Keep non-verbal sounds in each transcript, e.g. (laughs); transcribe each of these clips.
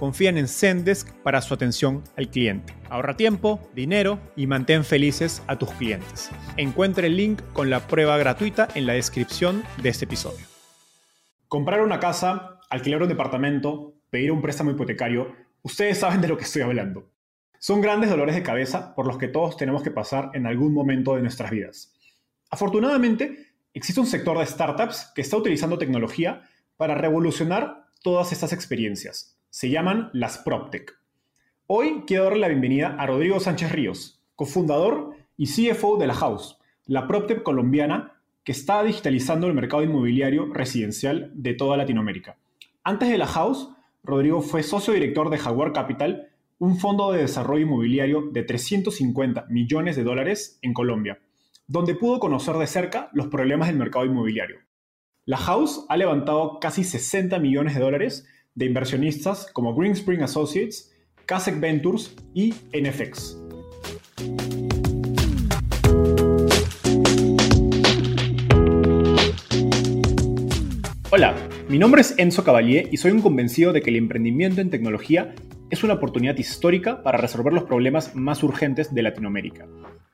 confían en Zendesk para su atención al cliente. Ahorra tiempo, dinero y mantén felices a tus clientes. Encuentre el link con la prueba gratuita en la descripción de este episodio. Comprar una casa, alquilar un departamento, pedir un préstamo hipotecario, ustedes saben de lo que estoy hablando. Son grandes dolores de cabeza por los que todos tenemos que pasar en algún momento de nuestras vidas. Afortunadamente, existe un sector de startups que está utilizando tecnología para revolucionar todas estas experiencias se llaman las PropTech. Hoy quiero darle la bienvenida a Rodrigo Sánchez Ríos, cofundador y CFO de la House, la PropTech colombiana que está digitalizando el mercado inmobiliario residencial de toda Latinoamérica. Antes de la House, Rodrigo fue socio director de Jaguar Capital, un fondo de desarrollo inmobiliario de 350 millones de dólares en Colombia, donde pudo conocer de cerca los problemas del mercado inmobiliario. La House ha levantado casi 60 millones de dólares de inversionistas como Greenspring Associates, Kasek Ventures y NFX. Hola, mi nombre es Enzo Cavalier y soy un convencido de que el emprendimiento en tecnología es una oportunidad histórica para resolver los problemas más urgentes de Latinoamérica.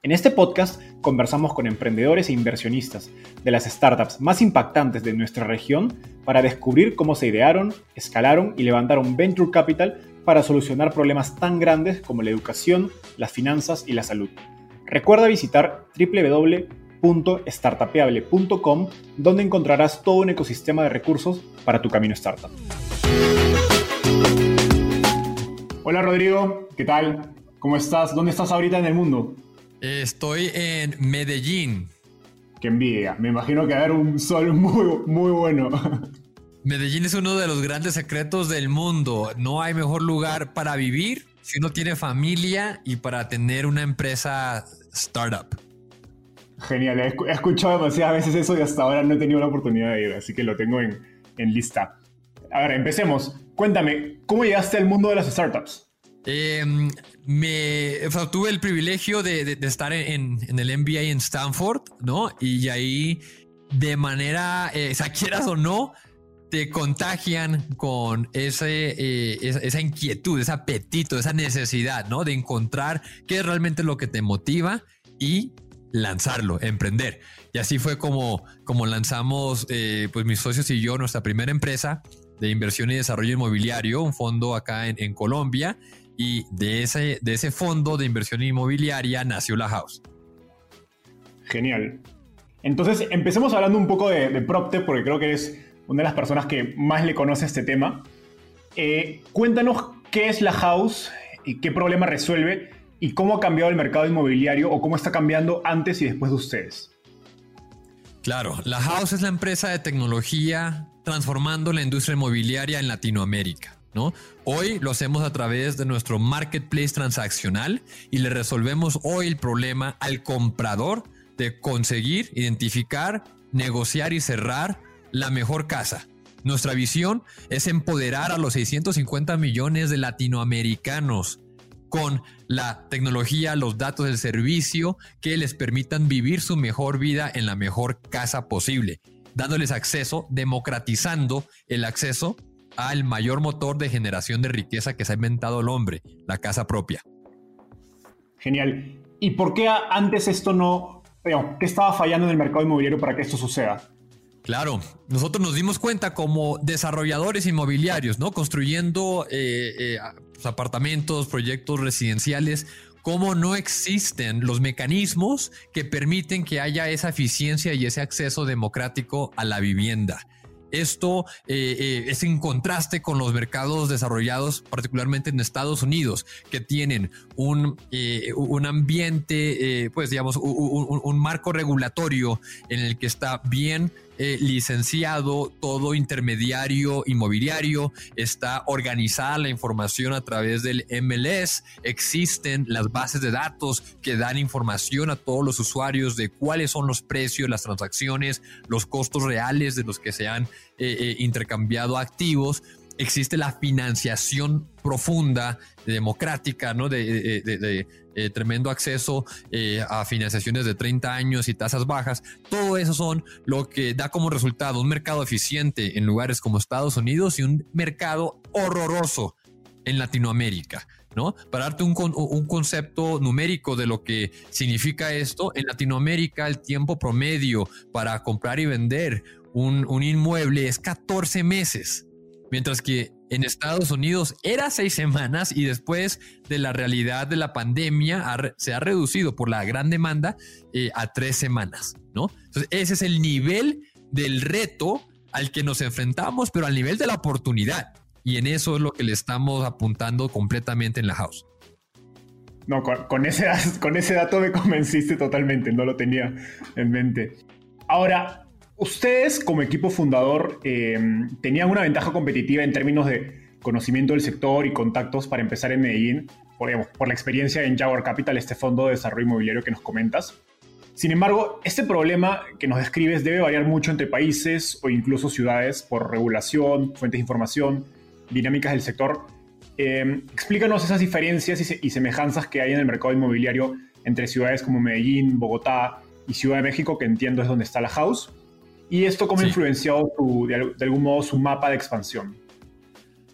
En este podcast conversamos con emprendedores e inversionistas de las startups más impactantes de nuestra región para descubrir cómo se idearon, escalaron y levantaron venture capital para solucionar problemas tan grandes como la educación, las finanzas y la salud. Recuerda visitar www.startapeable.com donde encontrarás todo un ecosistema de recursos para tu camino startup. Hola Rodrigo, ¿qué tal? ¿Cómo estás? ¿Dónde estás ahorita en el mundo? Estoy en Medellín. Qué envidia. Me imagino que va a haber un sol muy, muy bueno. Medellín es uno de los grandes secretos del mundo. No hay mejor lugar para vivir si uno tiene familia y para tener una empresa startup. Genial, he escuchado demasiadas veces eso y hasta ahora no he tenido la oportunidad de ir, así que lo tengo en, en lista. A ver, empecemos. Cuéntame, ¿cómo llegaste al mundo de las startups? Em, me, tuve el privilegio de, estar en, el MBA en Stanford, ¿no? Y ahí, de manera, eh, (laughs) sea, quieras o no, te contagian con ese, eh, esa, inquietud, ese apetito, esa necesidad, ¿no? De encontrar qué es realmente lo que te motiva y lanzarlo, emprender. Y así fue como, como lanzamos, eh, pues mis socios y yo, nuestra primera empresa de inversión y desarrollo inmobiliario, un fondo acá en, Colombia, y de ese, de ese fondo de inversión inmobiliaria nació la House. Genial. Entonces, empecemos hablando un poco de, de PropTech, porque creo que eres una de las personas que más le conoce este tema. Eh, cuéntanos qué es la House y qué problema resuelve y cómo ha cambiado el mercado inmobiliario o cómo está cambiando antes y después de ustedes. Claro, la House es la empresa de tecnología transformando la industria inmobiliaria en Latinoamérica. Hoy lo hacemos a través de nuestro marketplace transaccional y le resolvemos hoy el problema al comprador de conseguir, identificar, negociar y cerrar la mejor casa. Nuestra visión es empoderar a los 650 millones de latinoamericanos con la tecnología, los datos, del servicio que les permitan vivir su mejor vida en la mejor casa posible dándoles acceso, democratizando el acceso al mayor motor de generación de riqueza que se ha inventado el hombre, la casa propia. Genial. ¿Y por qué antes esto no, ¿qué estaba fallando en el mercado inmobiliario para que esto suceda? Claro, nosotros nos dimos cuenta como desarrolladores inmobiliarios, ¿no? Construyendo eh, eh, pues, apartamentos, proyectos residenciales, cómo no existen los mecanismos que permiten que haya esa eficiencia y ese acceso democrático a la vivienda. Esto eh, eh, es en contraste con los mercados desarrollados, particularmente en Estados Unidos, que tienen un, eh, un ambiente, pues digamos, un, marco regulatorio en el que está bien licenciado todo intermediario inmobiliario, está organizada la información a través del MLS, existen las bases de datos que dan información a todos los usuarios de cuáles son los precios, las transacciones, los costos reales de los que se han eh, eh, intercambiado activos, existe la financiación profunda, democrática, ¿no? De, eh, tremendo acceso a financiaciones de 30 años y tasas bajas. Todo eso son lo que da como resultado un mercado eficiente en lugares como Estados Unidos y un mercado horroroso en Latinoamérica. ¿No? Para darte un, un, concepto numérico de lo que significa esto, en Latinoamérica el tiempo promedio para comprar y vender un, inmueble es 14 meses, mientras que en Estados Unidos era seis semanas y después de la realidad de la pandemia se ha reducido por la gran demanda eh, a tres semanas, ¿no? Entonces ese es el nivel del reto al que nos enfrentamos, pero al nivel de la oportunidad. Y en eso es lo que le estamos apuntando completamente en la house. No, con, ese, (laughs) con ese dato me convenciste totalmente, no lo tenía en mente. Ahora, Ustedes como equipo fundador eh, tenían una ventaja competitiva en términos de conocimiento del sector y contactos para empezar en Medellín, por, la experiencia en Jaguar Capital, este fondo de desarrollo inmobiliario que nos comentas. Sin embargo, este problema que nos describes debe variar mucho entre países o incluso ciudades por regulación, fuentes de información, dinámicas del sector. Eh, explícanos esas diferencias y, y semejanzas que hay en el mercado inmobiliario entre ciudades como Medellín, Bogotá y Ciudad de México, que entiendo es donde está la house ¿Y esto cómo ha influenciado de, algún modo su mapa de expansión?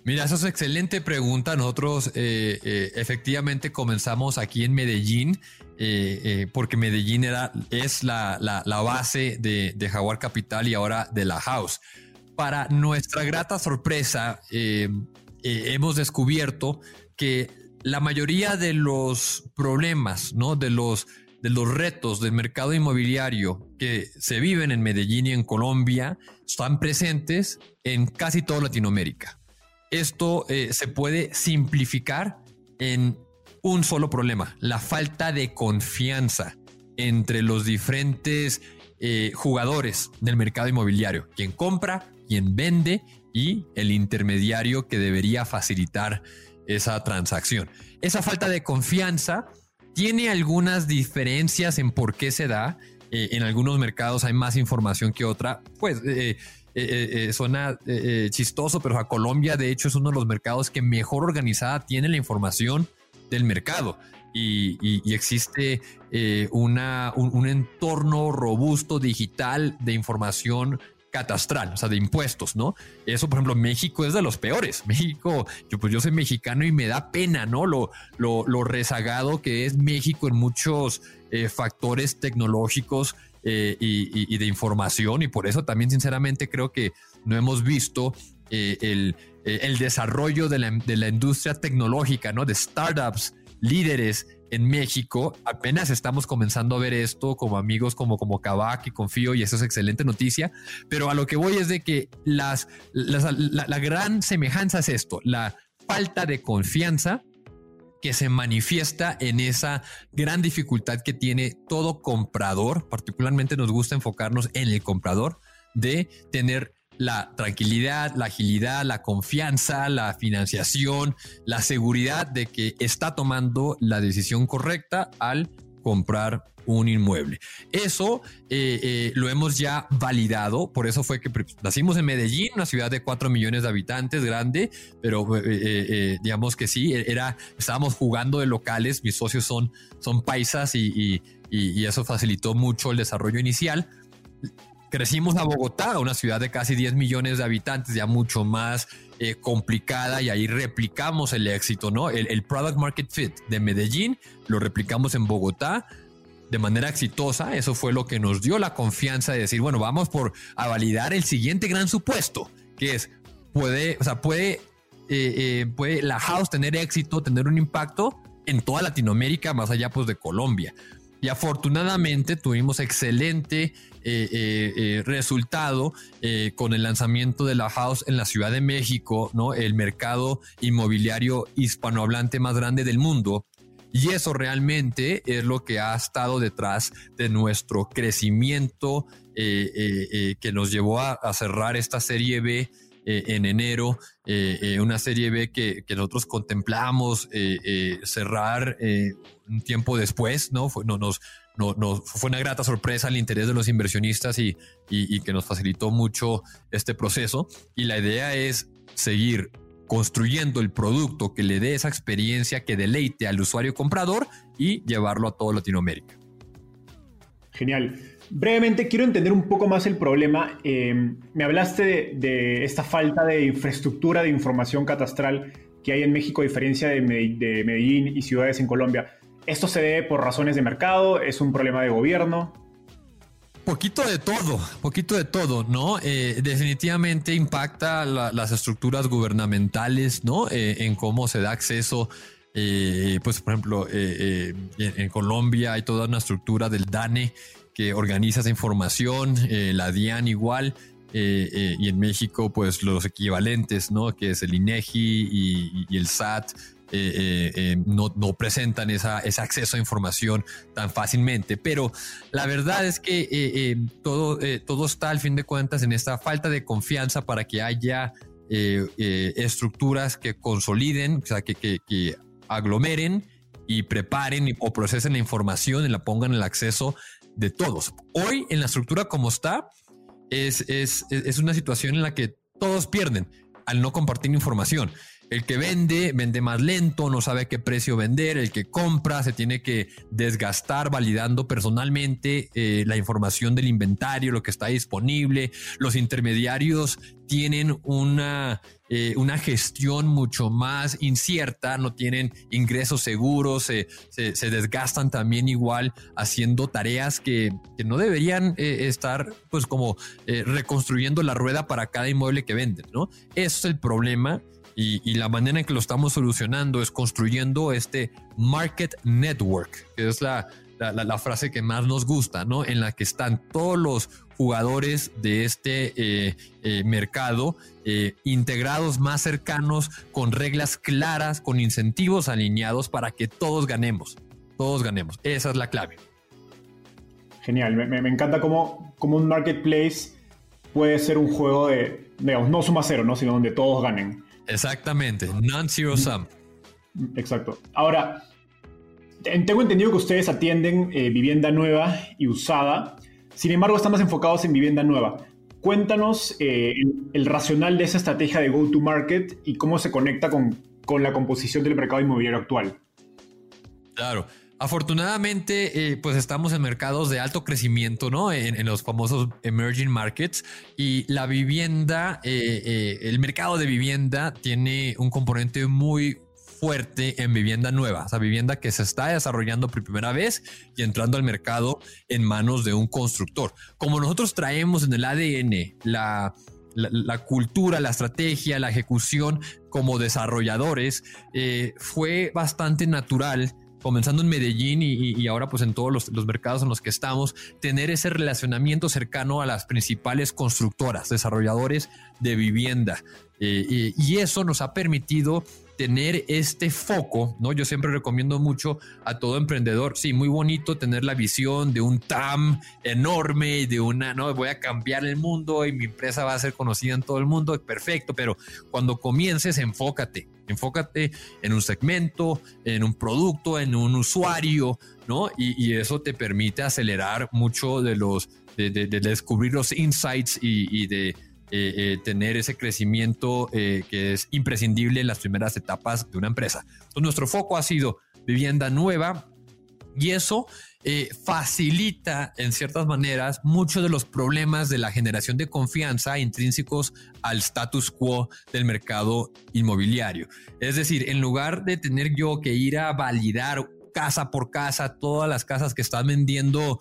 Mira, esa es una excelente pregunta. Nosotros eh, eh, efectivamente comenzamos aquí en Medellín, eh, porque Medellín era, es la, base de, de, Jaguar Capital y ahora de la House. Para nuestra grata sorpresa, hemos descubierto que la mayoría de los problemas, ¿no? De los de los retos del mercado inmobiliario que se viven en Medellín y en Colombia están presentes en casi toda Latinoamérica. Esto eh, se puede simplificar en un solo problema, la falta de confianza entre los diferentes eh, jugadores del mercado inmobiliario, quien compra, quien vende y el intermediario que debería facilitar esa transacción. Esa falta de confianza tiene algunas diferencias en por qué se da. Eh, en algunos mercados hay más información que otra. Pues eh, eh, suena chistoso, pero a Colombia de hecho es uno de los mercados que mejor organizada tiene la información del mercado. Y, existe una, un, entorno robusto digital de información catastral, o sea, de impuestos, ¿no? Eso, por ejemplo, México es de los peores. (laughs) México, yo pues yo soy mexicano y me da pena, ¿no? Lo, lo, rezagado que es México en muchos eh, factores tecnológicos eh, y, de información y por eso también sinceramente creo que no hemos visto eh, el, el, desarrollo de la, de la industria tecnológica, ¿no? De startups líderes en México. Apenas estamos comenzando a ver esto como amigos como, como Kavak y Confío y eso es excelente noticia. Pero a lo que voy es de que las, la, gran semejanza es esto, la falta de confianza que se manifiesta en esa gran dificultad que tiene todo comprador, particularmente nos gusta enfocarnos en el comprador, de tener la tranquilidad, la agilidad, la confianza, la financiación, la seguridad de que está tomando la decisión correcta al comprar un inmueble. Eso eh, eh, lo hemos ya validado, por eso fue que nacimos en Medellín, una ciudad de 4 millones de habitantes, grande, pero eh, digamos que sí, era, estábamos jugando de locales, mis socios son, son paisas y, y eso facilitó mucho el desarrollo inicial Crecimos a Bogotá, una ciudad de casi 10 millones de habitantes, ya mucho más eh, complicada y ahí replicamos el éxito, ¿no? El, product market fit de Medellín lo replicamos en Bogotá. de manera exitosa. Eso fue lo que nos dio la confianza de decir, bueno, vamos por a validar el siguiente gran supuesto, que es, puede, o sea, puede, eh, eh, puede la house tener éxito, tener un impacto en toda Latinoamérica, más allá pues de Colombia. Y afortunadamente tuvimos excelente eh, resultado con el lanzamiento de la house en la Ciudad de México, ¿no? El mercado inmobiliario hispanohablante más grande del mundo. Y eso realmente es lo que ha estado detrás de nuestro crecimiento eh, eh, eh, que nos llevó a, cerrar esta serie B en enero, una serie B que, nosotros contemplamos cerrar un tiempo después, ¿no? Fue, no, nos, fue una grata sorpresa el interés de los inversionistas y, y que nos facilitó mucho este proceso. Y la idea es seguir construyendo el producto que le dé esa experiencia que deleite al usuario comprador y llevarlo a toda Latinoamérica. Genial. Brevemente quiero entender un poco más el problema. Eh, me hablaste de, esta falta de infraestructura de información catastral que hay en México a diferencia de Medellín y ciudades en Colombia. ¿Esto se debe por razones de mercado? ¿Es un problema de gobierno? Poquito de todo, poquito de todo, ¿no? Eh, definitivamente impacta las estructuras gubernamentales, ¿no? Eh, en cómo se da acceso, eh, pues por ejemplo, en, Colombia hay toda una estructura del DANE que organiza esa información, la DIAN igual, y en México pues los equivalentes, ¿no? Que es el INEGI y el SAT, eh, eh, eh, no, presentan esa, ese acceso a información tan fácilmente. Pero la verdad es que todo, todo está al fin de cuentas en esta falta de confianza para que haya estructuras que consoliden, o sea, que, que, aglomeren y preparen o procesen la información y la pongan en el acceso de todos. Hoy en la estructura como está, es, es, es una situación en la que todos pierden al no compartir información. El que vende, vende más lento, no sabe qué precio vender. El que compra se tiene que desgastar validando personalmente eh, la información del inventario, lo que está disponible. Los intermediarios tienen una, eh, una gestión mucho más incierta, no tienen ingresos seguros, se, desgastan también igual haciendo tareas que, no deberían eh, estar pues como reconstruyendo la rueda para cada inmueble que venden, ¿no? Eso es el problema y, la manera en que lo estamos solucionando es construyendo este market network, que es la, la, frase que más nos gusta, ¿no? En la que están todos los jugadores de este eh, eh, mercado eh, integrados más cercanos, con reglas claras, con incentivos alineados para que todos ganemos, todos ganemos. Esa es la clave. Genial, me, me encanta cómo, cómo, un marketplace puede ser un juego de, digamos, no suma cero, ¿no? sino donde todos ganen. Exactamente, non-zero sum. Exacto. Ahora, tengo entendido que ustedes atienden eh, vivienda nueva y usada, sin embargo están más enfocados en vivienda nueva. Cuéntanos eh, el, racional de esa estrategia de go-to-market y cómo se conecta con, con la composición del mercado inmobiliario actual. Claro. Afortunadamente, eh, pues estamos en mercados de alto crecimiento, ¿no? En, los famosos emerging markets y la vivienda, eh, eh, el mercado de vivienda tiene un componente muy fuerte en vivienda nueva, o vivienda que se está desarrollando por primera vez y entrando al mercado en manos de un constructor. Como nosotros traemos en el ADN la, la, cultura, la estrategia, la ejecución como desarrolladores, fue bastante natural comenzando en Medellín y, ahora pues en todos los, mercados en los que estamos, tener ese relacionamiento cercano a las principales constructoras, desarrolladores de vivienda. Eh, y eso nos ha permitido tener este foco, ¿no? Yo siempre recomiendo mucho a todo emprendedor, sí, muy bonito tener la visión de un TAM enorme, de una, no, voy a cambiar el mundo y mi empresa va a ser conocida en todo el mundo, perfecto, pero cuando comiences, enfócate, enfócate en un segmento, en un producto, en un usuario, ¿no? Y, eso te permite acelerar mucho de los, de, descubrir los insights y de eh, eh, tener ese crecimiento eh, que es imprescindible en las primeras etapas de una empresa. Entonces, nuestro foco ha sido vivienda nueva y eso facilita en ciertas maneras muchos de los problemas de la generación de confianza intrínsecos al status quo del mercado inmobiliario. Es decir, en lugar de tener yo que ir a validar casa por casa, todas las casas que están vendiendo,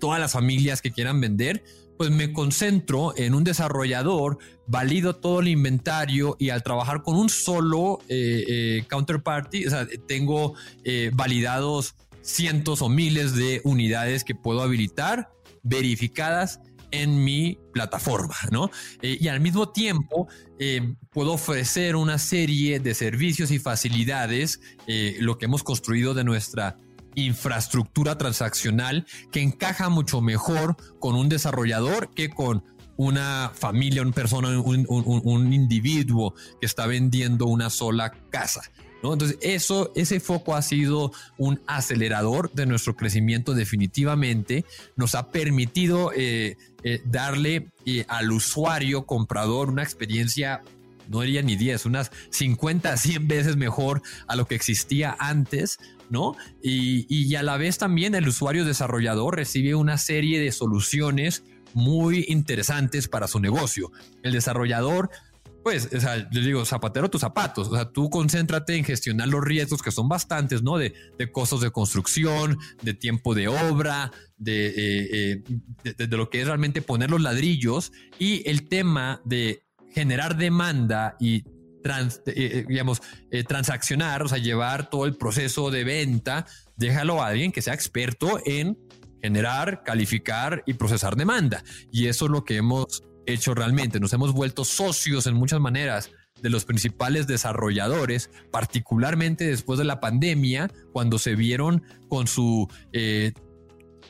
todas las familias que quieran vender, pues me concentro en un desarrollador, valido todo el inventario y al trabajar con un solo eh, eh, counterparty, o sea, tengo validados cientos o miles de unidades que puedo habilitar, verificadas en mi plataforma, ¿no? Eh, y al mismo tiempo eh, puedo ofrecer una serie de servicios y facilidades, eh, lo que hemos construido de nuestra infraestructura transaccional que encaja mucho mejor con un desarrollador que con una familia, una persona, un, individuo que está vendiendo una sola casa. Entonces, eso, ese foco ha sido un acelerador de nuestro crecimiento definitivamente. Nos ha permitido eh, eh, darle eh, al usuario comprador una experiencia no diría ni 10, unas 50, 100 veces mejor a lo que existía antes, ¿no? Y, y, a la vez también el usuario desarrollador recibe una serie de soluciones muy interesantes para su negocio. El desarrollador pues, o sea, yo digo, zapatero tus zapatos, o sea, tú concéntrate en gestionar los riesgos que son bastantes, ¿no? De, de costos de construcción, de tiempo de obra, de, eh, eh, de, lo que es realmente poner los ladrillos y el tema de generar demanda y eh, digamos, transaccionar, o sea, llevar todo el proceso de venta, déjalo a alguien que sea experto en generar, calificar y procesar demanda. Y eso es lo que hemos hecho realmente. Nos hemos vuelto socios en muchas maneras de los principales desarrolladores, particularmente después de la pandemia, cuando se vieron con su eh,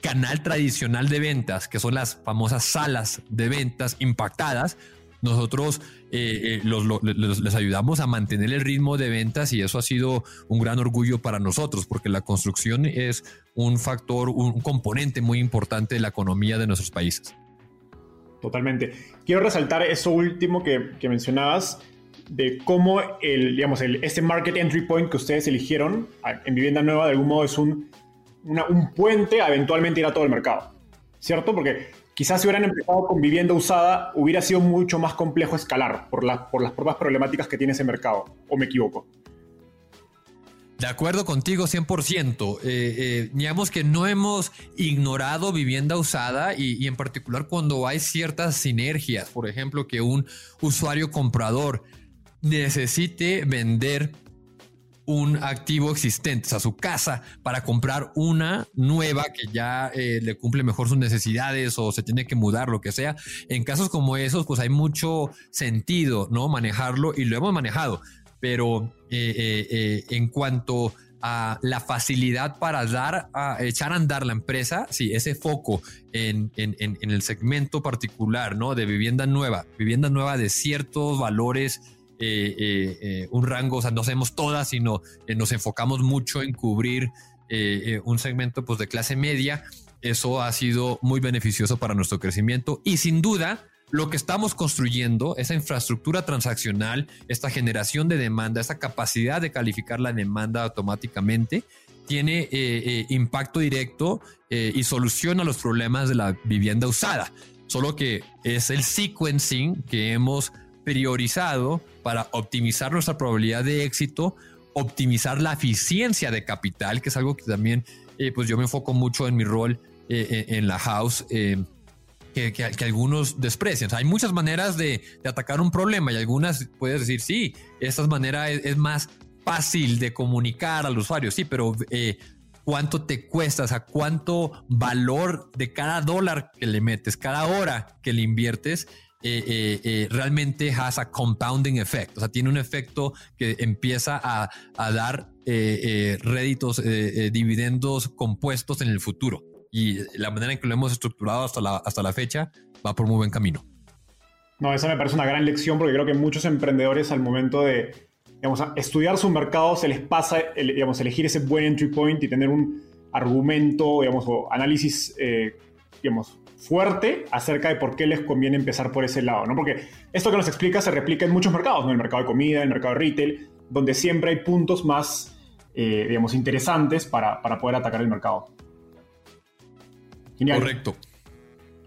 canal tradicional de ventas, que son las famosas salas de ventas impactadas. Nosotros eh, eh, les ayudamos a mantener el ritmo de ventas y eso ha sido un gran orgullo para nosotros porque la construcción es un factor, un componente muy importante de la economía de nuestros países. Totalmente. Quiero resaltar eso último que, mencionabas, de cómo el, digamos, este market entry point que ustedes eligieron en Vivienda Nueva de algún modo es un, un puente a eventualmente ir a todo el mercado. ¿Cierto? Porque quizás si hubieran empezado con vivienda usada, hubiera sido mucho más complejo escalar por, por las propias problemáticas que tiene ese mercado. ¿O me equivoco? De acuerdo contigo 100%. Eh, eh, digamos que no hemos ignorado vivienda usada y, en particular cuando hay ciertas sinergias, por ejemplo, que un usuario comprador necesite vender un activo existente, o sea, su casa, para comprar una nueva que ya eh, le cumple mejor sus necesidades o se tiene que mudar, lo que sea. En casos como esos, pues hay mucho sentido, ¿no? Manejarlo y lo hemos manejado pero eh, eh, en cuanto a la facilidad para dar, a echar a andar la empresa, sí, ese foco en, el segmento particular, ¿no? De vivienda nueva, vivienda nueva de ciertos valores, un rango, o sea, no hacemos todas, sino nos enfocamos mucho en cubrir un segmento pues, de clase media. Eso ha sido muy beneficioso para nuestro crecimiento y sin duda, lo que estamos construyendo, esa infraestructura transaccional, esta generación de demanda, esta capacidad de calificar la demanda automáticamente, tiene eh, eh, impacto directo eh, y soluciona los problemas de la vivienda usada. Solo que es el sequencing que hemos priorizado para optimizar nuestra probabilidad de éxito, optimizar la eficiencia de capital, que es algo que también pues yo me enfoco mucho en mi rol en la house que, algunos desprecian. hay muchas maneras de, atacar un problema y algunas puedes decir, sí, esta manera es, más fácil de comunicar al usuario, sí, pero eh, cuánto te cuesta, o cuánto valor de cada dólar que le metes, cada hora que le inviertes, eh, eh, realmente has a compounding effect. O sea, tiene un efecto que empieza a, dar réditos, dividendos compuestos en el futuro y la manera en que lo hemos estructurado hasta la, hasta la fecha va por muy buen camino. No, esa me parece una gran lección porque creo que muchos emprendedores al momento de digamos, estudiar su mercado se les pasa digamos, elegir ese buen entry point y tener un argumento digamos, o análisis eh, digamos, fuerte acerca de por qué les conviene empezar por ese lado. ¿no? Porque esto que nos explica se replica en muchos mercados, ¿no? en el mercado de comida, en el mercado de retail, donde siempre hay puntos más eh, digamos, interesantes para, para poder atacar el mercado. Correcto.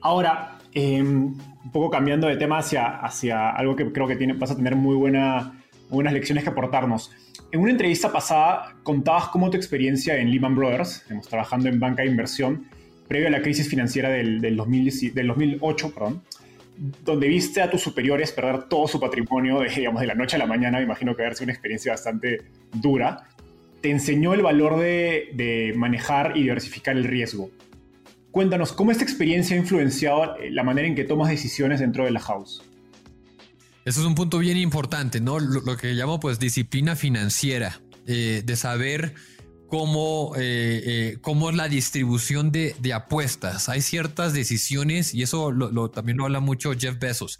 Ahora, em, un poco cambiando de tema hacia, hacia algo que creo que tiene, vas a tener muy buena unas lecciones que aportarnos. En una entrevista pasada contabas cómo tu experiencia en Lehman Brothers, trabajando en banca de inversión, previo a la crisis financiera del, del, 2008, perdón, donde viste a tus superiores perder todo su patrimonio, de, digamos, de la noche a la mañana, me imagino que haber sido una experiencia bastante dura, te enseñó el valor de, de manejar y diversificar el riesgo. Cuéntanos, ¿cómo esta experiencia ha influenciado la manera en que tomas decisiones dentro de la house? Eso es un punto bien importante, ¿no? Lo, que llamo pues disciplina financiera, eh, de saber cómo, eh, eh, cómo es la distribución de, apuestas. Hay ciertas decisiones, y eso lo, también lo habla mucho Jeff Bezos,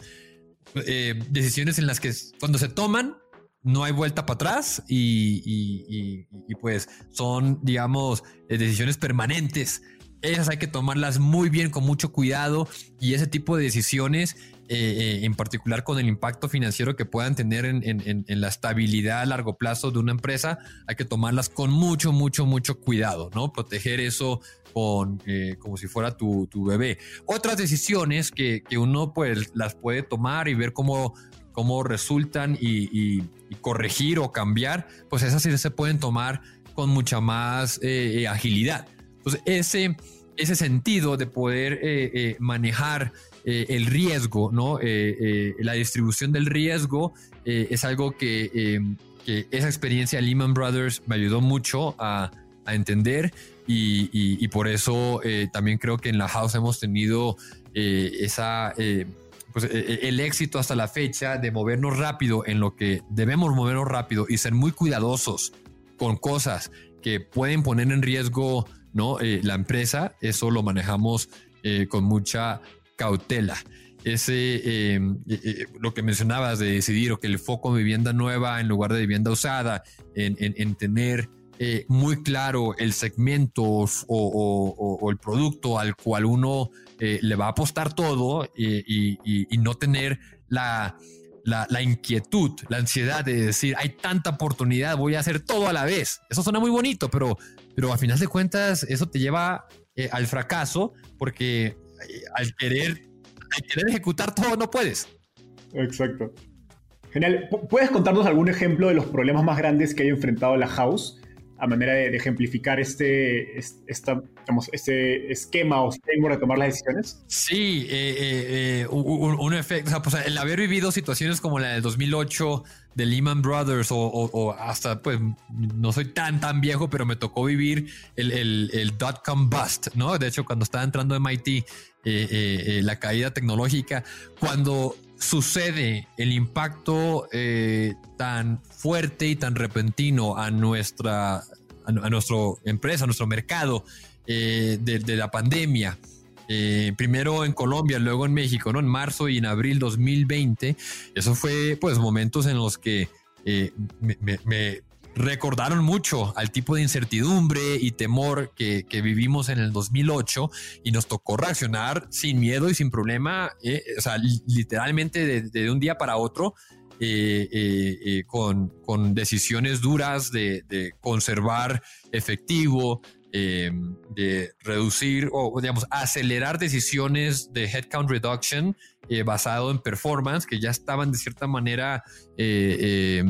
decisiones en las que cuando se toman, no hay vuelta para atrás y, y pues son, digamos, decisiones permanentes esas hay que tomarlas muy bien, con mucho cuidado y ese tipo de decisiones, eh, eh, en particular con el impacto financiero que puedan tener en, la estabilidad a largo plazo de una empresa, hay que tomarlas con mucho, mucho, mucho cuidado, ¿no? Proteger eso con, eh, como si fuera tu, bebé. Otras decisiones que, uno pues las puede tomar y ver cómo, cómo resultan y, corregir o cambiar, pues esas sí se pueden tomar con mucha más agilidad. Entonces, ese, ese sentido de poder eh, eh, manejar eh, el riesgo, ¿no? la distribución del riesgo es algo que, esa experiencia de Lehman Brothers me ayudó mucho a, entender y, por eso también creo que en la house hemos tenido esa... Pues, el éxito hasta la fecha de movernos rápido en lo que debemos movernos rápido y ser muy cuidadosos con cosas que pueden poner en riesgo ¿no? Eh, la empresa, eso lo manejamos eh, con mucha cautela. Ese, em, eh, lo que mencionabas de decidir o que el foco en vivienda nueva en lugar de vivienda usada, en, tener muy claro el segmento o, el producto al cual uno le va a apostar todo y, no tener la, la, inquietud, la ansiedad de decir, hay tanta oportunidad, voy a hacer todo a la vez. Eso suena muy bonito, pero pero a final de cuentas eso te lleva eh, al fracaso porque eh, al, querer, al querer ejecutar todo no puedes. Exacto. Genial. ¿Puedes contarnos algún ejemplo de los problemas más grandes que haya enfrentado la House a manera de, ejemplificar este, esta, este esquema o framework de tomar las decisiones? Sí, eh, un, efecto, o sea, pues, el haber vivido situaciones como la del 2008 de Lehman Brothers o, hasta, pues, no soy tan, tan viejo, pero me tocó vivir el, el, dot-com bust, ¿no? De hecho, cuando estaba entrando a MIT, eh, eh, eh, la caída tecnológica, cuando sucede el impacto tan fuerte y tan repentino a nuestra, a, nuestra empresa, a nuestro mercado de la pandemia, eh, primero en Colombia, luego en México, ¿no? En marzo y en abril 2020. Eso fue, pues, momentos en los que eh, me, recordaron mucho al tipo de incertidumbre y temor que, vivimos en el 2008 y nos tocó reaccionar sin miedo y sin problema, eh, o sea, literalmente de, un día para otro. con, con, decisiones duras de, de conservar efectivo, eh, de reducir o, digamos, acelerar decisiones de headcount reduction eh, basado en performance que ya estaban de cierta manera eh,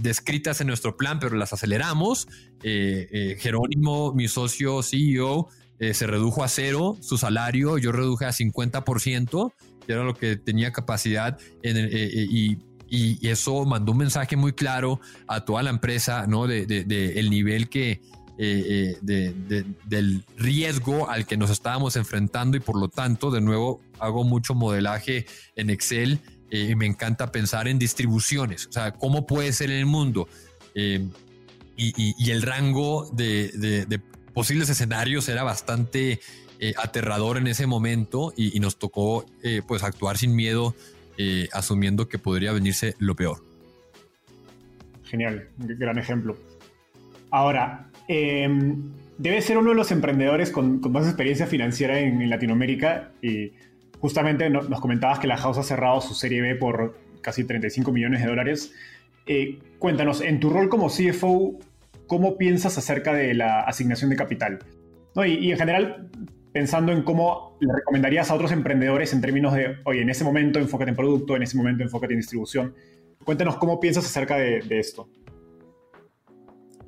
descritas en nuestro plan, pero las aceleramos. Jerónimo, mi socio CEO, se redujo a cero su salario, yo reduje a 50%, que era lo que tenía capacidad y eso mandó un mensaje muy claro a toda la empresa, ¿no? De, de el nivel que, eh, eh, del riesgo al que nos estábamos enfrentando y por lo tanto, de nuevo, hago mucho modelaje en Excel eh, y me encanta pensar en distribuciones, o sea, cómo puede ser en el mundo. Y, el rango de, posibles escenarios era bastante aterrador en ese momento y, nos tocó pues actuar sin miedo, asumiendo que podría venirse lo peor. Genial, gran ejemplo. Ahora, Em, debe ser uno de los emprendedores con, más experiencia financiera en, Latinoamérica y justamente nos comentabas que la House ha cerrado su serie B por casi 35 millones de dólares. Eh, cuéntanos, en tu rol como CFO, ¿cómo piensas acerca de la asignación de capital? Y, en general, pensando en cómo le recomendarías a otros emprendedores en términos de, oye, en ese momento enfócate en producto, en ese momento enfócate en distribución. Cuéntanos cómo piensas acerca de, esto.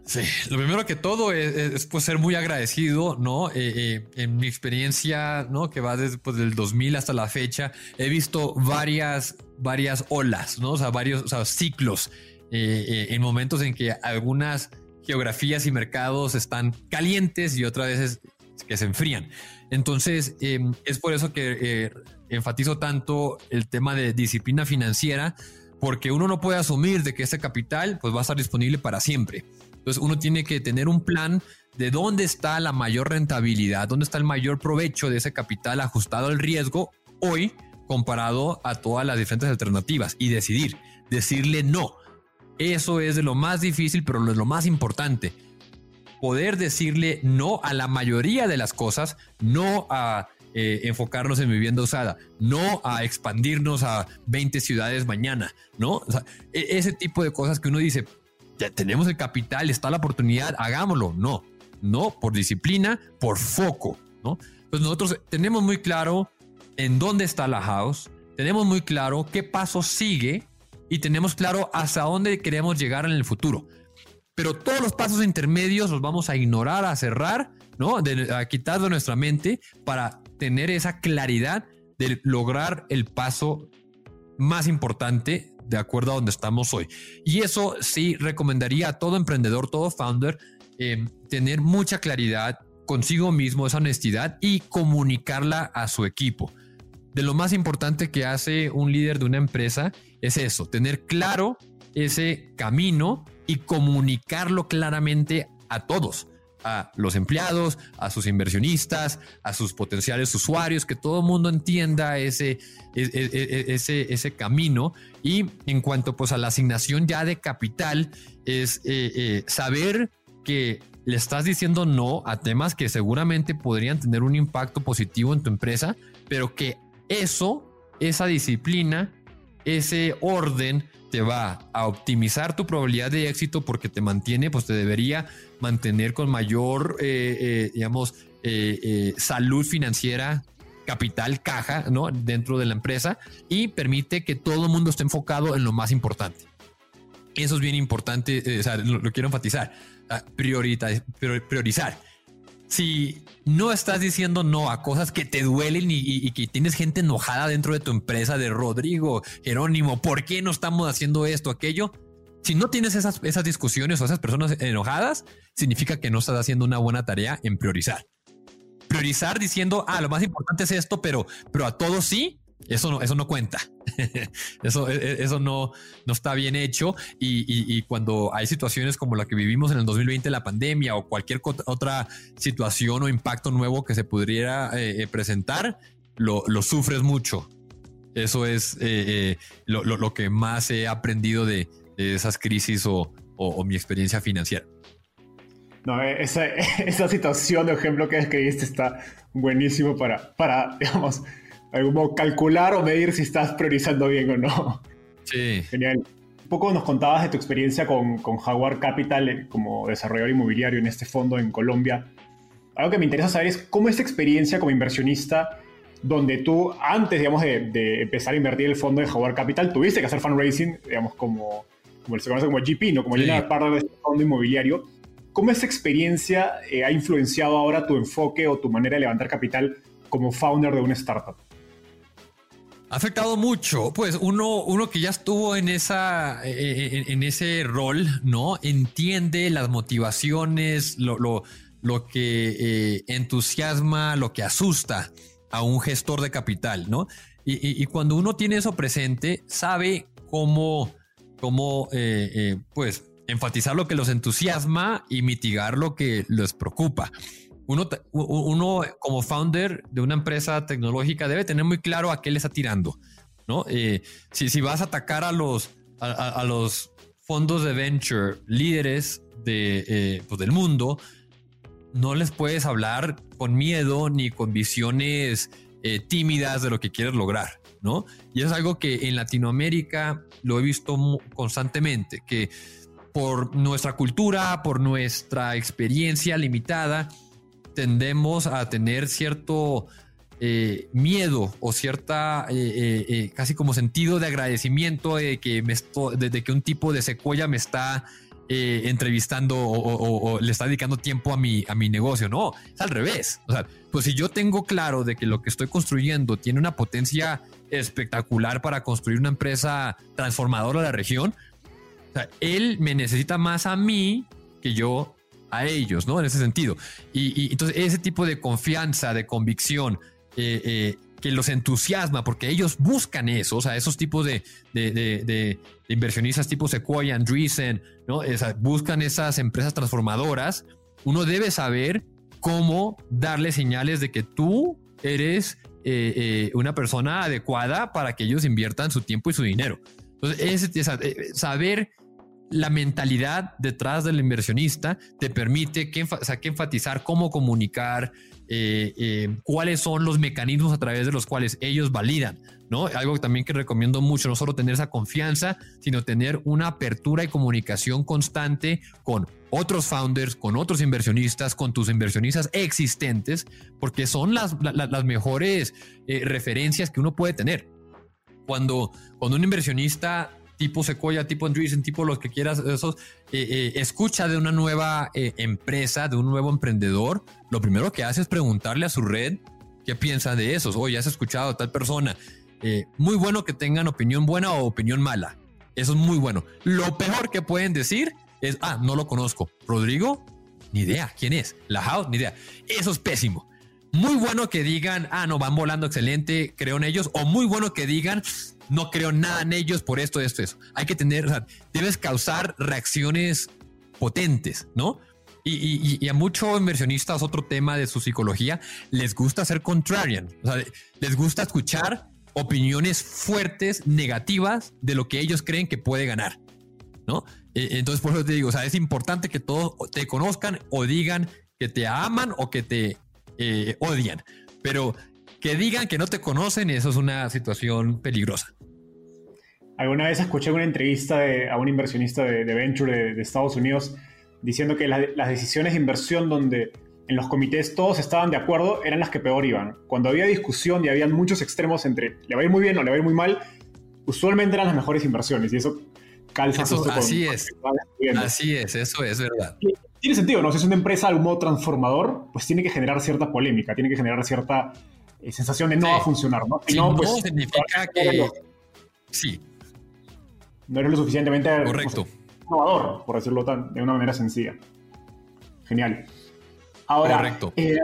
Sí, lo primero que todo es, pues, ser muy agradecido, ¿no? Eh, eh, en mi experiencia, ¿no? Que va desde pues, del 2000 hasta la fecha, he visto varias, varias olas, ¿no? O sea, varios ciclos eh, en momentos en que algunas geografías y mercados están calientes y otras veces que se enfrían. Entonces, em, es por eso que enfatizo tanto el tema de disciplina financiera, porque uno no puede asumir de que ese capital pues, va a estar disponible para siempre. Entonces, uno tiene que tener un plan de dónde está la mayor rentabilidad, dónde está el mayor provecho de ese capital ajustado al riesgo hoy comparado a todas las diferentes alternativas y decidir, decirle no. Eso es de lo más difícil, pero lo, lo más importante. Poder decirle no a la mayoría de las cosas, no a eh, enfocarnos en vivienda usada, no a expandirnos a 20 ciudades mañana, ¿no? E, ese tipo de cosas que uno dice, ya tenemos el capital, está la oportunidad, hagámoslo. No, no, por disciplina, por foco, ¿no? Pues nosotros tenemos muy claro en dónde está la house, tenemos muy claro qué paso sigue y tenemos claro hasta dónde queremos llegar en el futuro. Pero todos los pasos intermedios los vamos a ignorar, a cerrar, a quitar de nuestra mente para tener esa claridad de lograr el paso más importante de acuerdo a donde estamos hoy. Y eso sí recomendaría a todo emprendedor, todo founder, em, tener mucha claridad consigo mismo, esa honestidad y comunicarla a su equipo. De lo más importante que hace un líder de una empresa es eso, tener claro ese camino y comunicarlo claramente a todos a los empleados, a sus inversionistas, a sus potenciales usuarios, que todo el mundo entienda ese, e, e, e, ese, ese camino. Y en cuanto pues a la asignación ya de capital, es eh, eh, saber que le estás diciendo no a temas que seguramente podrían tener un impacto positivo en tu empresa, pero que eso, esa disciplina, ese orden te va a optimizar tu probabilidad de éxito porque te mantiene, pues te debería mantener con mayor, eh, eh, digamos, eh, salud financiera, capital, caja, ¿no? Dentro de la empresa y permite que todo el mundo esté enfocado en lo más importante. Eso es bien importante, o sea, lo, quiero enfatizar, priorizar si no estás diciendo no a cosas que te duelen y, que tienes gente enojada dentro de tu empresa de Rodrigo, Jerónimo, ¿por qué no estamos haciendo esto, aquello? Si no tienes esas, esas discusiones o esas personas enojadas, significa que no estás haciendo una buena tarea en priorizar. Priorizar diciendo, ah, lo más importante es esto, pero, pero a todos sí, eso no, eso no cuenta. (laughs) eso, e, e, eso no, no está bien hecho. Y, cuando hay situaciones como la que vivimos en el 2020, la pandemia o cualquier otra situación o impacto nuevo que se pudiera eh, eh, presentar, lo, sufres mucho. Eso es eh, lo, que más he aprendido de, esas crisis o, mi experiencia financiera. No, esa, (laughs) esa situación de ejemplo que describiste está buenísimo para, para (laughs) digamos, como calcular o medir si estás priorizando bien o no. Sí. Genial. Un poco nos contabas de tu experiencia con, con Jaguar Capital eh, como desarrollador inmobiliario en este fondo en Colombia. Algo que me interesa saber es cómo esta experiencia como inversionista, donde tú antes, digamos, de, empezar a invertir el fondo de Jaguar Capital, tuviste que hacer fundraising, digamos, como, como se conoce como GP, ¿no? Como sí. llena parte de este fondo inmobiliario. ¿Cómo esa experiencia eh, ha influenciado ahora tu enfoque o tu manera de levantar capital como founder de una startup? Ha afectado mucho. Pues uno, uno que ya estuvo en esa, eh, eh, en, ese rol, ¿no? Entiende las motivaciones, lo, lo, lo que eh, entusiasma, lo que asusta a un gestor de capital, ¿no? Y, cuando uno tiene eso presente, sabe cómo, cómo pues, enfatizar lo que los entusiasma y mitigar lo que les preocupa uno, uno como founder de una empresa tecnológica debe tener muy claro a qué le está tirando, ¿no? Eh, si, si, vas a atacar a los, a, los fondos de venture líderes de, eh, pues del mundo, no les puedes hablar con miedo ni con visiones eh, tímidas de lo que quieres lograr, ¿no? Y es algo que en Latinoamérica lo he visto constantemente, que por nuestra cultura, por nuestra experiencia limitada, tendemos a tener cierto eh, miedo o cierta eh, casi como sentido de agradecimiento de que, me que un tipo de secuoya me está entrevistando o, le está dedicando tiempo a mi, a mi negocio. No, es al revés. O sea, pues si yo tengo claro de que lo que estoy construyendo tiene una potencia espectacular para construir una empresa transformadora de la región, él me necesita más a mí que yo a ellos, ¿no? En ese sentido. Y, entonces ese tipo de confianza, de convicción, eh, eh, que los entusiasma, porque ellos buscan eso, o sea, esos tipos de, inversionistas tipo Sequoia, Andreessen, ¿no? buscan esas empresas transformadoras. Uno debe saber cómo darle señales de que tú eres eh, una persona adecuada para que ellos inviertan su tiempo y su dinero. Entonces, es, saber la mentalidad detrás del inversionista te permite que, enfatizar cómo comunicar, eh, eh, cuáles son los mecanismos a través de los cuales ellos validan, ¿no? Algo también que recomiendo mucho, no solo tener esa confianza, sino tener una apertura y comunicación constante con otros founders, con otros inversionistas, con tus inversionistas existentes, porque son las, las, mejores eh, referencias que uno puede tener. Cuando, cuando un inversionista tipo Sequoia, tipo Andreessen, tipo los que quieras, esos, eh, eh, escucha de una nueva eh, empresa, de un nuevo emprendedor, lo primero que hace es preguntarle a su red qué piensa de esos. Oye, has escuchado a tal persona. muy bueno que tengan opinión buena o opinión mala. Eso es muy bueno. Lo peor que pueden decir es, ah, no lo conozco. Rodrigo, ni idea. ¿Quién es? La House, ni idea. Eso es pésimo. Muy bueno que digan, ah, no, van volando excelente, creo en ellos. O muy bueno que digan, no creo nada en ellos por esto, esto, eso. Hay que tener, o sea, debes causar reacciones potentes, ¿no? Y, a muchos inversionistas, otro tema de su psicología, les gusta ser contrarian. O sea, les gusta escuchar opiniones fuertes, negativas de lo que ellos creen que puede ganar, ¿no? E, entonces, por eso te digo, o sea, es importante que todos te conozcan o digan que te aman o que te eh, odian. Pero que digan que no te conocen, eso es una situación peligrosa. Alguna vez escuché una entrevista a un inversionista de, venture de, Estados Unidos diciendo que las decisiones de inversión donde en los comités todos estaban de acuerdo eran las que peor iban. Cuando había discusión y había muchos extremos entre le va a ir muy bien o le va a ir muy mal, usualmente eran las mejores inversiones y eso calza Así es, así es, eso es verdad. Tiene sentido, ¿no? Si es una empresa de algún modo transformador, pues tiene que generar cierta polémica, tiene que generar cierta eh, sensación de no va a funcionar, ¿no? no, pues, significa que... Sí, no eres lo suficientemente Correcto. innovador, por decirlo tan, de una manera sencilla. Genial. Ahora, Correcto. Eh,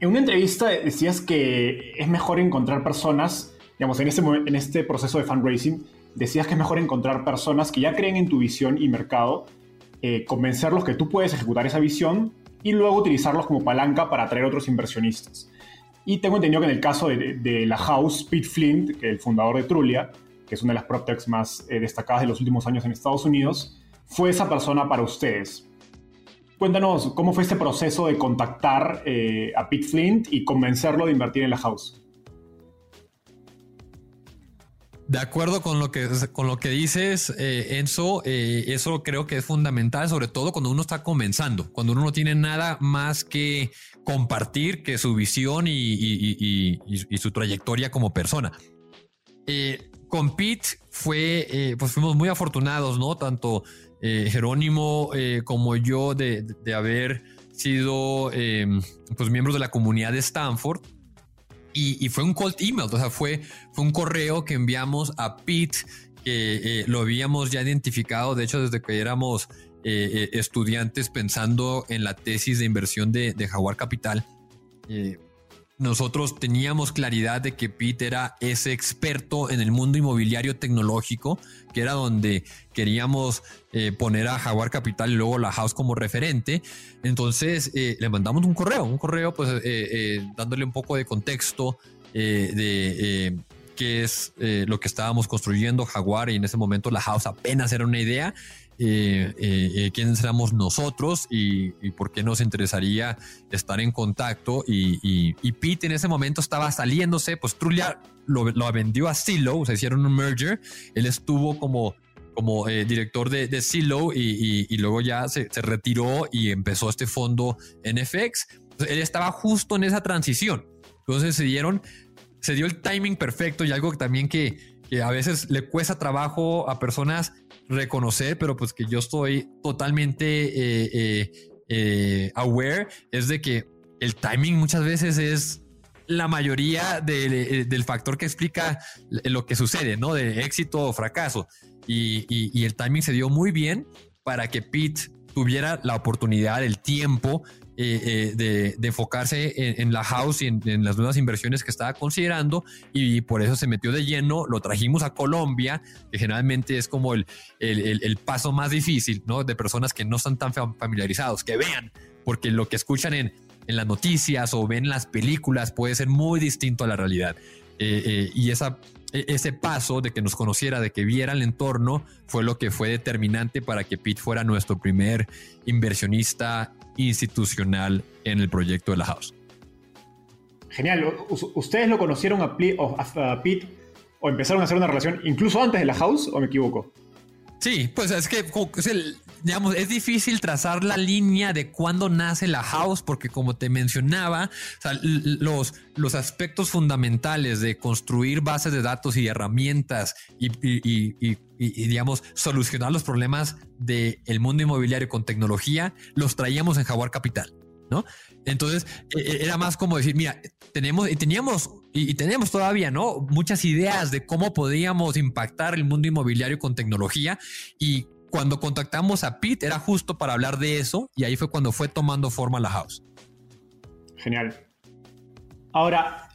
en una entrevista decías que es mejor encontrar personas, digamos, en este, en este proceso de fundraising, decías que es mejor encontrar personas que ya creen en tu visión y mercado, eh, convencerlos que tú puedes ejecutar esa visión y luego utilizarlos como palanca para atraer otros inversionistas. Y tengo entendido que en el caso de, la House, Pete Flint, el fundador de Trulia, que es una de las PropTechs más eh, destacadas de los últimos años en Estados Unidos, fue esa persona para ustedes. Cuéntanos cómo fue este proceso de contactar eh, a Pete Flint y convencerlo de invertir en la house. De acuerdo con lo que, con lo que dices, eh, Enzo, eso creo que es fundamental, sobre todo cuando uno está comenzando, cuando uno no tiene nada más que compartir que su visión y, su trayectoria como persona. Con Pete fue, eh, pues fuimos muy afortunados, ¿no? Tanto eh, Jerónimo eh, como yo de, haber sido pues miembros de la comunidad de Stanford. Y, fue un cold email, o sea, fue, fue un correo que enviamos a Pete, que lo habíamos ya identificado, de hecho, desde que éramos estudiantes pensando en la tesis de inversión de, de Jaguar Capital nosotros teníamos claridad de que Pete era ese experto en el mundo inmobiliario tecnológico, que era donde queríamos eh, poner a Jaguar Capital y luego la House como referente. Entonces eh, le mandamos un correo, un correo pues eh, dándole un poco de contexto de qué es lo que estábamos construyendo Jaguar y en ese momento la House apenas era una idea eh, eh, eh, quiénes éramos nosotros y, por qué nos interesaría estar en contacto. Y, Pete en ese momento estaba saliéndose, pues Trulia lo, vendió a Silo, se hicieron un merger. Él estuvo como, como director de, de Silo y, luego ya se, retiró y empezó este fondo NFX. él estaba justo en esa transición. Entonces se dieron, se dio el timing perfecto y algo también que, que a veces le cuesta trabajo a personas reconocer, pero pues que yo estoy totalmente eh, eh, eh, aware, es de que el timing muchas veces es la mayoría del factor que explica lo que sucede, ¿no? De éxito o fracaso. Y, el timing se dio muy bien para que Pete tuviera la oportunidad, el tiempo eh, eh, de, enfocarse en, la house y en, las nuevas inversiones que estaba considerando y por eso se metió de lleno, lo trajimos a Colombia, que generalmente es como el, el, paso más difícil, ¿no? De personas que no están tan familiarizados, que vean, porque lo que escuchan en, en las noticias o ven las películas puede ser muy distinto a la realidad. Eh, y esa, e, ese paso de que nos conociera, de que viera el entorno, fue lo que fue determinante para que Pete fuera nuestro primer inversionista institucional en el proyecto de la House. Genial. ¿Ustedes lo conocieron a, Pete o empezaron a hacer una relación incluso antes de la House o me equivoco? Sí, pues es que es, el, digamos, es difícil trazar la línea de cuándo nace la house, porque como te mencionaba, los, los aspectos fundamentales de construir bases de datos y herramientas y, digamos, solucionar los problemas del mundo inmobiliario con tecnología, los traíamos en Jaguar Capital. ¿no? Entonces e, e, era más como decir, mira, tenemos y teníamos y, tenemos todavía, ¿no? Muchas ideas de cómo podíamos impactar el mundo inmobiliario con tecnología y cuando contactamos a Pete era justo para hablar de eso y ahí fue cuando fue tomando forma la house. Genial. Ahora,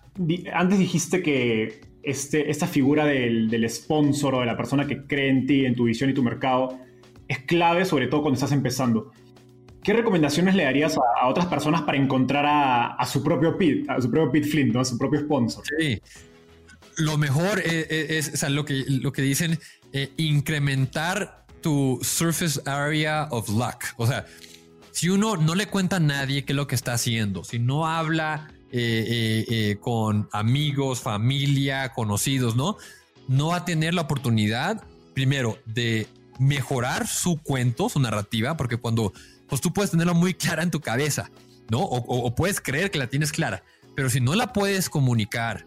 antes dijiste que este, esta figura del, del sponsor o de la persona que cree en ti, en tu visión y tu mercado, es clave, sobre todo cuando estás empezando. ¿Qué recomendaciones le darías a, otras personas para encontrar a, su propio Pete, a su propio Pete Flint, a su propio sponsor? Sí. Lo mejor es, lo, que, lo que dicen, eh, incrementar tu surface area of luck. O sea, si uno no le cuenta a nadie qué es lo que está haciendo, si no habla eh, eh, con amigos, familia, conocidos, ¿no? No va a tener la oportunidad, primero, de mejorar su cuento, su narrativa, porque cuando pues tú puedes tenerla muy clara en tu cabeza, ¿no? O, puedes creer que la tienes clara, pero si no la puedes comunicar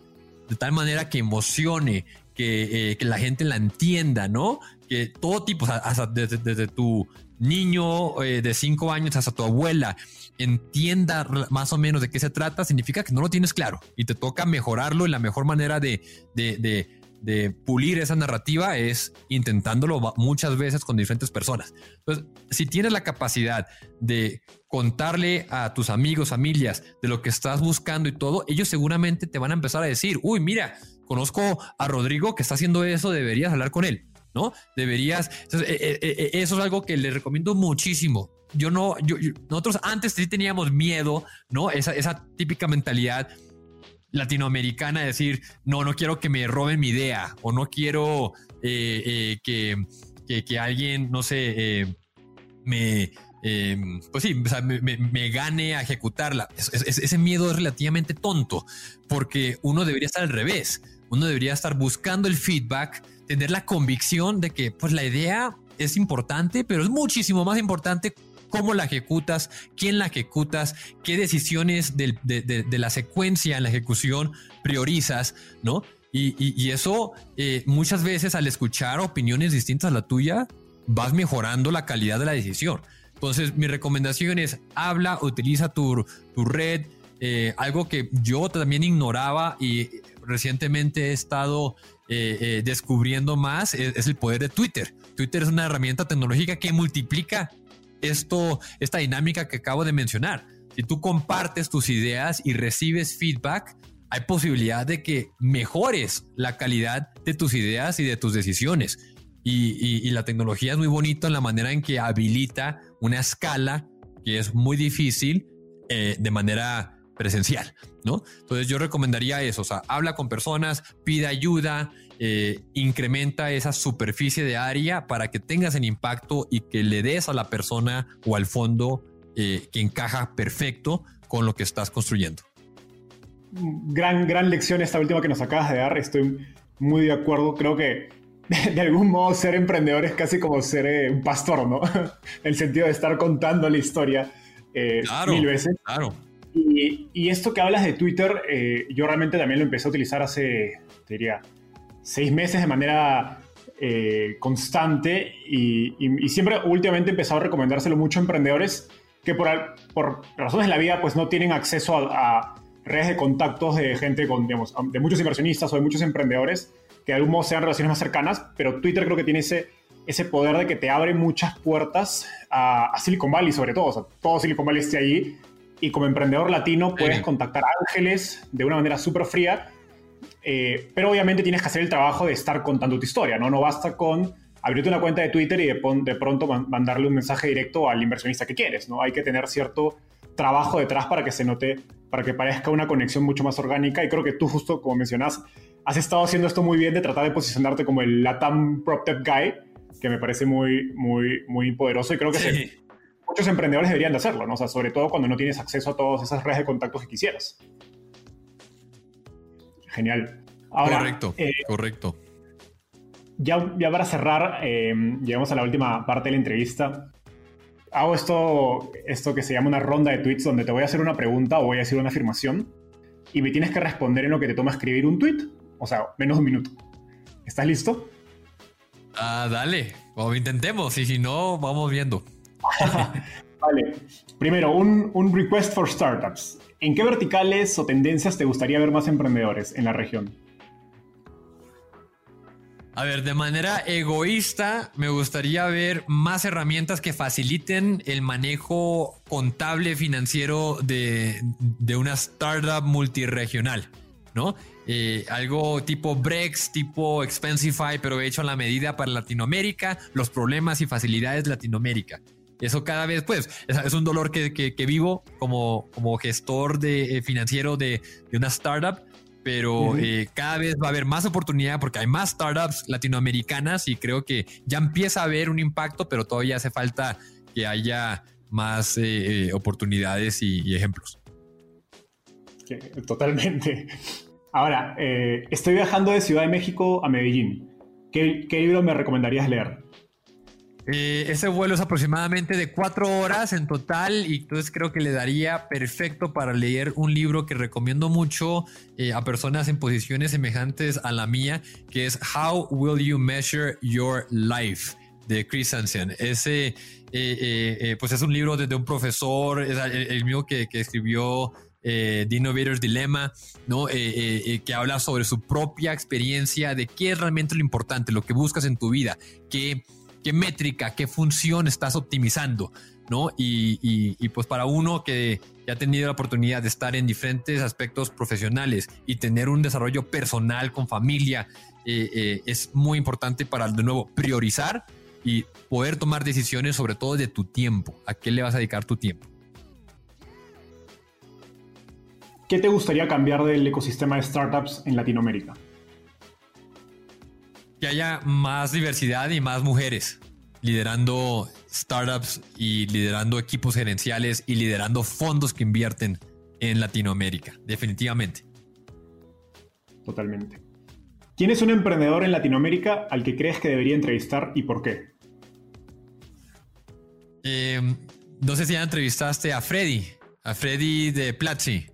de tal manera que emocione, que, eh, la gente la entienda, ¿no? Que todo tipo, hasta desde, tu niño eh, de cinco años hasta tu abuela entienda más o menos de qué se trata, significa que no lo tienes claro y te toca mejorarlo y la mejor manera de, de de pulir esa narrativa es intentándolo muchas veces con diferentes personas. Entonces, si tienes la capacidad de contarle a tus amigos, familias de lo que estás buscando y todo, ellos seguramente te van a empezar a decir, uy, mira, conozco a Rodrigo que está haciendo eso, deberías hablar con él. ¿No? Deberías. Eh, eh, eh, eso es algo que les recomiendo muchísimo. Yo no, yo, nosotros antes sí teníamos miedo, ¿no? Esa, esa típica mentalidad latinoamericana decir, no, no quiero que me roben mi idea o no quiero eh, eh, que, alguien, no sé, me, pues sí, me, gane a ejecutarla. ese miedo es relativamente tonto porque uno debería estar al revés. Uno debería estar buscando el feedback, tener la convicción de que pues la idea es importante, pero es muchísimo más importante cómo la ejecutas, quién la ejecutas, qué decisiones de, la secuencia en la ejecución priorizas, ¿no? Y, eso eh, muchas veces al escuchar opiniones distintas a la tuya, vas mejorando la calidad de la decisión. Entonces, mi recomendación es habla, utiliza tu, red. Eh, algo que yo también ignoraba y recientemente he estado eh, descubriendo más es, el poder de Twitter. Twitter es una herramienta tecnológica que multiplica esto, esta dinámica que acabo de mencionar. Si tú compartes tus ideas y recibes feedback, hay posibilidad de que mejores la calidad de tus ideas y de tus decisiones. Y, la tecnología es muy bonita en la manera en que habilita una escala que es muy difícil eh, de manera presencial, ¿no? Entonces yo recomendaría eso, o sea, habla con personas, pide ayuda, eh, incrementa esa superficie de área para que tengas el impacto y que le des a la persona o al fondo eh, que encaja perfecto con lo que estás construyendo. Gran, gran lección esta última que nos acabas de dar. Estoy muy de acuerdo. Creo que (laughs) de algún modo ser emprendedor es casi como ser eh, un pastor, ¿no? (laughs) El sentido de estar contando la historia mil veces. Claro Y, esto que hablas de Twitter, eh, yo realmente también lo empecé a utilizar hace, diría, seis meses de manera eh, constante y, siempre últimamente he empezado a recomendárselo mucho a emprendedores que por, por razones de la vida pues no tienen acceso a, redes de contactos de gente con, digamos, de muchos inversionistas o de muchos emprendedores que de algún modo sean relaciones más cercanas, pero Twitter creo que tiene ese, ese poder de que te abre muchas puertas a, Silicon Valley sobre todo, o sea, todo Silicon Valley esté ahí y como emprendedor latino puedes contactar ángeles de una manera súper fría eh, pero obviamente tienes que hacer el trabajo de estar contando tu historia, ¿no? No basta con abrirte una cuenta de Twitter y de, de pronto mandarle un mensaje directo al inversionista que quieres, ¿no? Hay que tener cierto trabajo detrás para que se note, para que parezca una conexión mucho más orgánica y creo que tú justo, como mencionas, has estado haciendo esto muy bien de tratar de posicionarte como el Latam PropTech Guy, que me parece muy, muy, muy poderoso y creo que muchos emprendedores deberían de hacerlo, ¿no? O sea, sobre todo cuando no tienes acceso a todas esas redes de contactos que quisieras. Genial. correcto, eh, correcto. Ya, ya para cerrar, eh, llegamos a la última parte de la entrevista. Hago esto, esto que se llama una ronda de tweets donde te voy a hacer una pregunta o voy a decir una afirmación y me tienes que responder en lo que te toma escribir un tweet. O sea, menos de un minuto. ¿Estás listo? Ah, dale. O intentemos y si no, vamos viendo. (laughs) vale. Primero, un, un request for startups. ¿En qué verticales o tendencias te gustaría ver más emprendedores en la región? A ver, de manera egoísta, me gustaría ver más herramientas que faciliten el manejo contable financiero de, una startup multiregional, ¿no? Eh, algo tipo Brex, tipo Expensify, pero hecho a la medida para Latinoamérica, los problemas y facilidades de Latinoamérica. Eso cada vez, pues, es, un dolor que, vivo como, como gestor de, eh, financiero de, una startup, pero eh, cada vez va a haber más oportunidad porque hay más startups latinoamericanas y creo que ya empieza a haber un impacto, pero todavía hace falta que haya más eh, oportunidades y, ejemplos. totalmente. Ahora, estoy viajando de Ciudad de México a Medellín. ¿Qué, ¿Qué libro me recomendarías leer? Eh, ese vuelo es aproximadamente de cuatro horas en total y entonces creo que le daría perfecto para leer un libro que recomiendo mucho eh, a personas en posiciones semejantes a la mía, que es How Will You Measure Your Life de Chris Hansen. Ese eh, pues es un libro de, un profesor, es el, mismo que, escribió The Innovator's Dilemma, ¿no? que habla sobre su propia experiencia de qué es realmente lo importante, lo que buscas en tu vida, qué qué métrica, qué función estás optimizando, ¿no? Y, pues para uno que, ha tenido la oportunidad de estar en diferentes aspectos profesionales y tener un desarrollo personal con familia, eh, eh, es muy importante para, de nuevo, priorizar y poder tomar decisiones sobre todo de tu tiempo. ¿A qué le vas a dedicar tu tiempo? ¿Qué te gustaría cambiar del ecosistema de startups en Latinoamérica? Que haya más diversidad y más mujeres liderando startups y liderando equipos gerenciales y liderando fondos que invierten en Latinoamérica, definitivamente. Totalmente. ¿Quién es un emprendedor en Latinoamérica al que crees que debería entrevistar y por qué? Em, no sé si ya entrevistaste a Freddy, a Freddy de Platzi.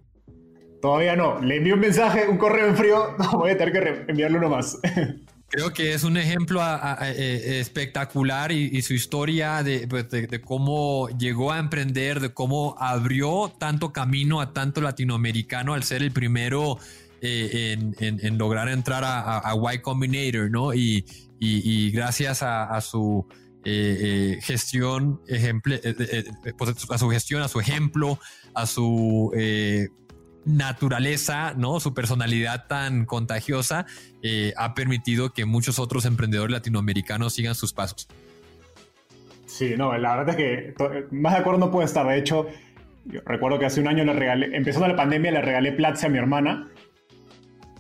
Todavía no. Le envío un mensaje, un correo en frío. No, (laughs) voy a tener que enviarlo uno más. (laughs) Creo que es un ejemplo eh, espectacular y, su historia pues, de, cómo llegó a emprender, de cómo abrió tanto camino a tanto latinoamericano al ser el primero eh, en, lograr entrar a, Y Combinator, ¿no? Y, gracias a, su eh, gestión, pues, a su gestión, a su ejemplo, a su naturaleza, ¿no? Su personalidad tan contagiosa eh, ha permitido que muchos otros emprendedores latinoamericanos sigan sus pasos. Sí, no, la verdad es que más de acuerdo no puedo estar. De hecho, yo recuerdo que hace un año le regalé, empezando la pandemia, le regalé Platzi a mi hermana.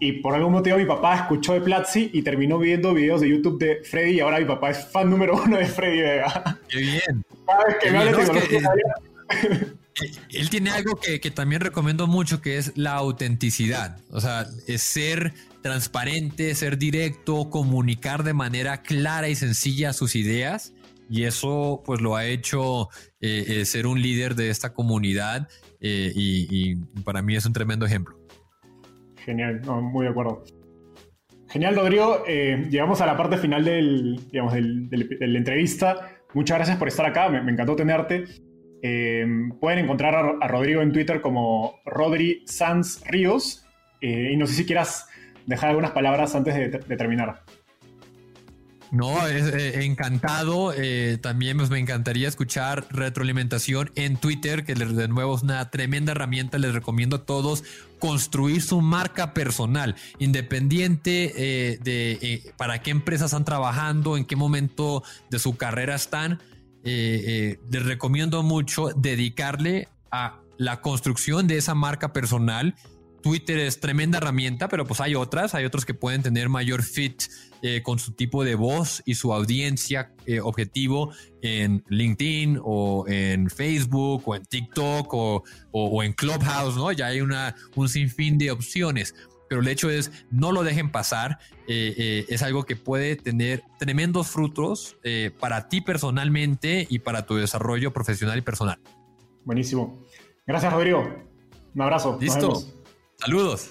Y por algún motivo mi papá escuchó de Platzi y terminó viendo videos de YouTube de Freddy y ahora mi papá es fan número uno de Freddy Vega. Qué bien. que me él tiene algo que, también recomiendo mucho, que es la autenticidad. O sea, es ser transparente, ser directo, comunicar de manera clara y sencilla sus ideas. y eso pues lo ha hecho eh, eh, ser un líder de esta comunidad y, para mí es un tremendo ejemplo. Genial, muy de acuerdo. Genial, Rodrigo. llegamos a la parte final del, digamos, de la entrevista. Muchas gracias por estar acá, me, encantó tenerte. Pueden encontrar a, Rodrigo en Twitter como Rodri Sanz Ríos. y no sé si quieras dejar algunas palabras antes de terminar. No, es, eh, encantado. Eh, también pues, me encantaría escuchar retroalimentación en Twitter, que de nuevo es una tremenda herramienta. Les recomiendo a todos construir su marca personal, independiente eh, de para qué empresas están trabajando, en qué momento de su carrera están. Les recomiendo mucho dedicarle a la construcción de esa marca personal Twitter es tremenda herramienta, pero pues hay otras, hay otros que pueden tener mayor fit eh, con su tipo de voz y su audiencia eh, objetivo en LinkedIn o en Facebook o en TikTok o, en Clubhouse, ¿no? Ya hay una, un sinfín de opciones. Pero el hecho es, no lo dejen pasar. Eh, es algo que puede tener tremendos frutos para ti personalmente y para tu desarrollo profesional y personal. Buenísimo. Gracias, Rodrigo. Un abrazo. Listo. Saludos.